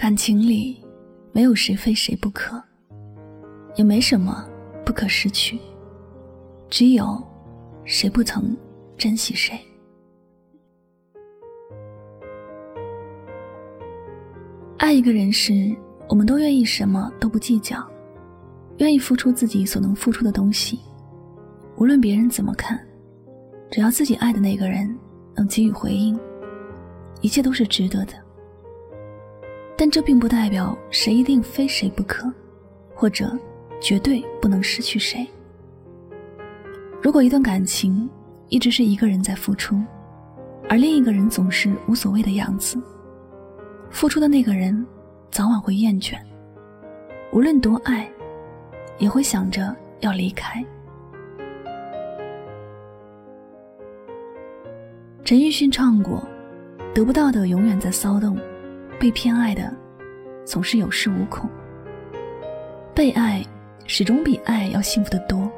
感情里，没有谁非谁不可，也没什么不可失去，只有谁不曾珍惜谁。爱一个人时，我们都愿意什么都不计较，愿意付出自己所能付出的东西，无论别人怎么看，只要自己爱的那个人能给予回应，一切都是值得的。但这并不代表谁一定非谁不可，或者绝对不能失去谁。如果一段感情一直是一个人在付出，而另一个人总是无所谓的样子，付出的那个人早晚会厌倦，无论多爱，也会想着要离开。陈奕迅唱过：“得不到的永远在骚动。”被偏爱的，总是有恃无恐。被爱，始终比爱要幸福的多。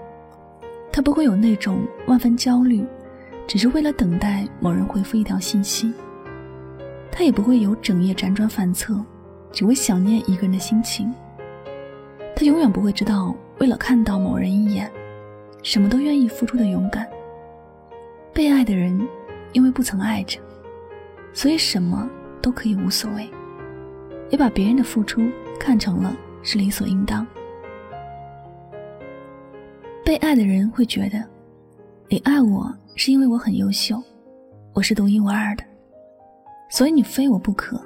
他不会有那种万分焦虑，只是为了等待某人回复一条信息。他也不会有整夜辗转反侧，只为想念一个人的心情。他永远不会知道，为了看到某人一眼，什么都愿意付出的勇敢。被爱的人，因为不曾爱着，所以什么。都可以无所谓，也把别人的付出看成了是理所应当。被爱的人会觉得，你爱我是因为我很优秀，我是独一无二的，所以你非我不可，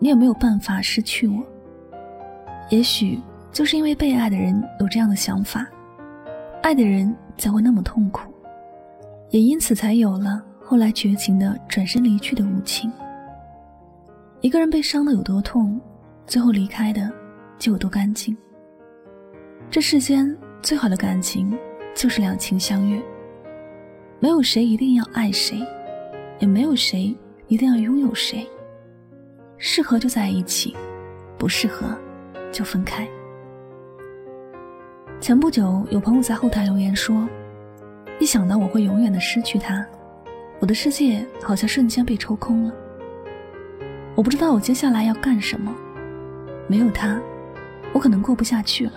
你也没有办法失去我。也许就是因为被爱的人有这样的想法，爱的人才会那么痛苦，也因此才有了后来绝情的转身离去的无情。一个人被伤的有多痛，最后离开的就有多干净。这世间最好的感情就是两情相悦，没有谁一定要爱谁，也没有谁一定要拥有谁。适合就在一起，不适合就分开。前不久有朋友在后台留言说：“一想到我会永远的失去他，我的世界好像瞬间被抽空了。”我不知道我接下来要干什么，没有他，我可能过不下去了。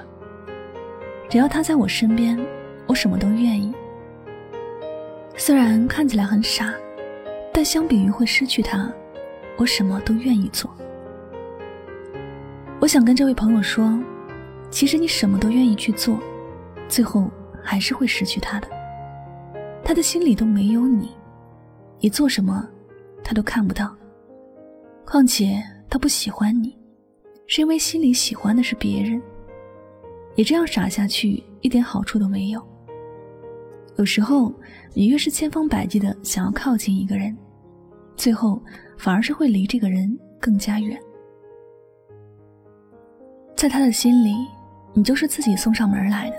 只要他在我身边，我什么都愿意。虽然看起来很傻，但相比于会失去他，我什么都愿意做。我想跟这位朋友说，其实你什么都愿意去做，最后还是会失去他的。他的心里都没有你，你做什么，他都看不到。况且他不喜欢你，是因为心里喜欢的是别人。你这样傻下去，一点好处都没有。有时候，你越是千方百计的想要靠近一个人，最后反而是会离这个人更加远。在他的心里，你就是自己送上门来的，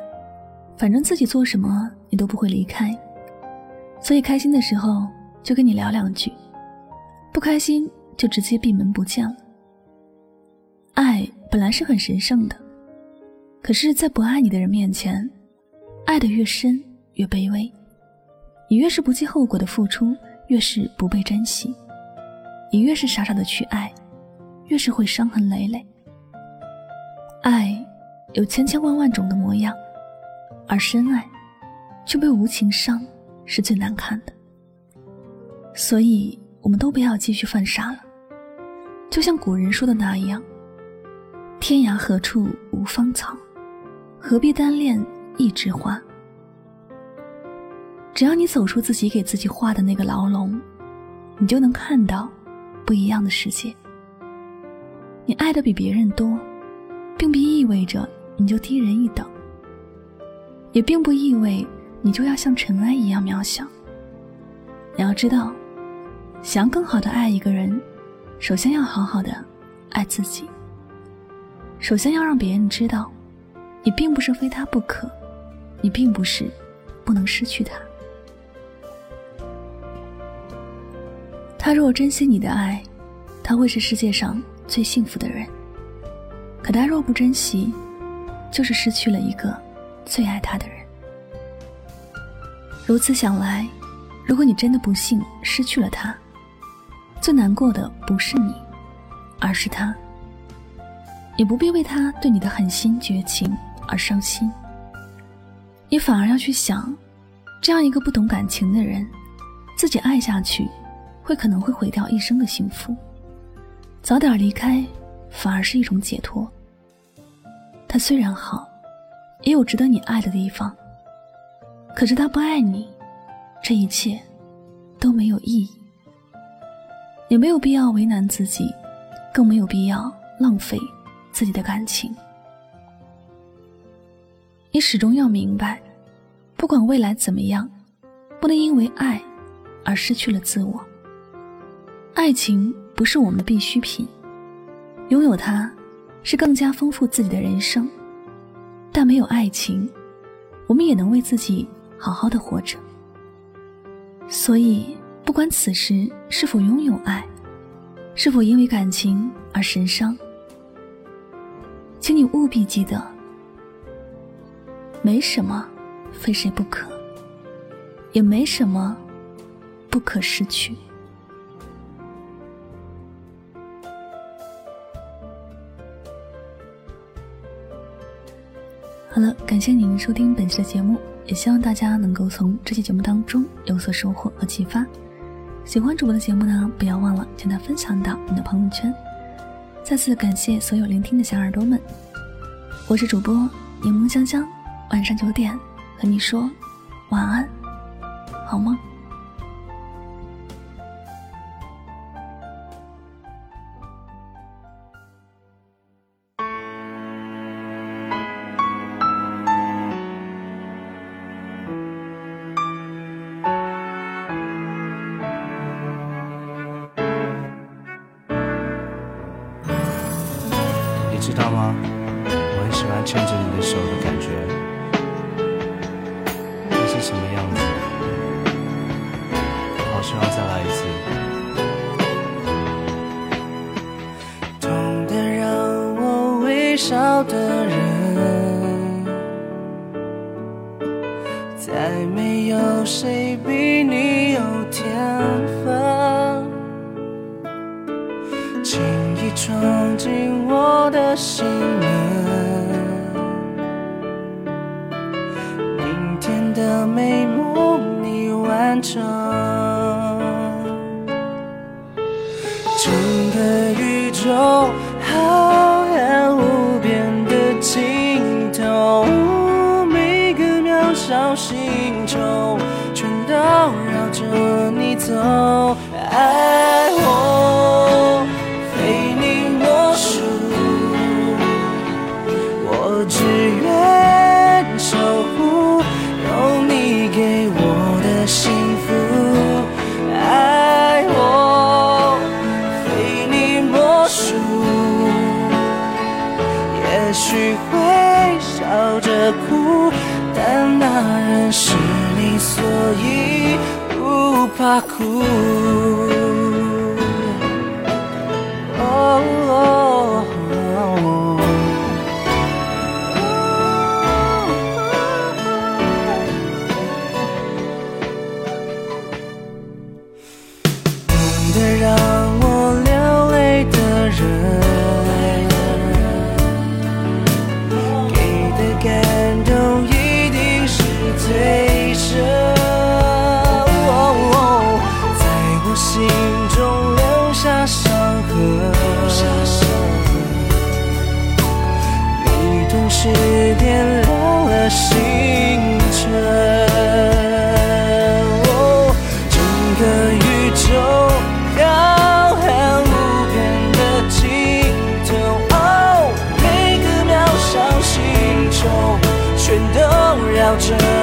反正自己做什么你都不会离开，所以开心的时候就跟你聊两句，不开心。就直接闭门不见了。爱本来是很神圣的，可是，在不爱你的人面前，爱的越深越卑微。你越是不计后果的付出，越是不被珍惜；你越是傻傻的去爱，越是会伤痕累累。爱有千千万万种的模样，而深爱却被无情伤，是最难看的。所以，我们都不要继续犯傻了。就像古人说的那样：“天涯何处无芳草，何必单恋一枝花。”只要你走出自己给自己画的那个牢笼，你就能看到不一样的世界。你爱的比别人多，并不意味着你就低人一等，也并不意味你就要像尘埃一样渺小。你要知道，想要更好的爱一个人。首先要好好的爱自己。首先要让别人知道，你并不是非他不可，你并不是不能失去他。他若珍惜你的爱，他会是世界上最幸福的人。可他若不珍惜，就是失去了一个最爱他的人。如此想来，如果你真的不幸失去了他，最难过的不是你，而是他。你不必为他对你的狠心绝情而伤心，你反而要去想，这样一个不懂感情的人，自己爱下去，会可能会毁掉一生的幸福。早点离开，反而是一种解脱。他虽然好，也有值得你爱的地方，可是他不爱你，这一切都没有意义。也没有必要为难自己，更没有必要浪费。自己的感情，你始终要明白，不管未来怎么样，不能因为爱而失去了自我。爱情不是我们的必需品，拥有它是更加丰富自己的人生。但没有爱情，我们也能为自己好好的活着。所以，不管此时是否拥有爱，是否因为感情而神伤。请你务必记得，没什么非谁不可，也没什么不可失去。好了，感谢您收听本期的节目，也希望大家能够从这期节目当中有所收获和启发。喜欢主播的节目呢，不要忘了将它分享到你的朋友圈。再次感谢所有聆听的小耳朵们，我是主播柠檬香香，晚上九点和你说晚安，好吗？好希望再来一次。痛的让我微笑的人，再没有谁比你有天分，轻易闯进我的心走。爱我非你莫属，我只愿守护有你给我的幸福。爱我非你莫属，也许会笑着哭，但那人是你，所以不怕星辰。哦整个宇宙浩瀚无边的尽头。哦每个渺小星球全都绕着。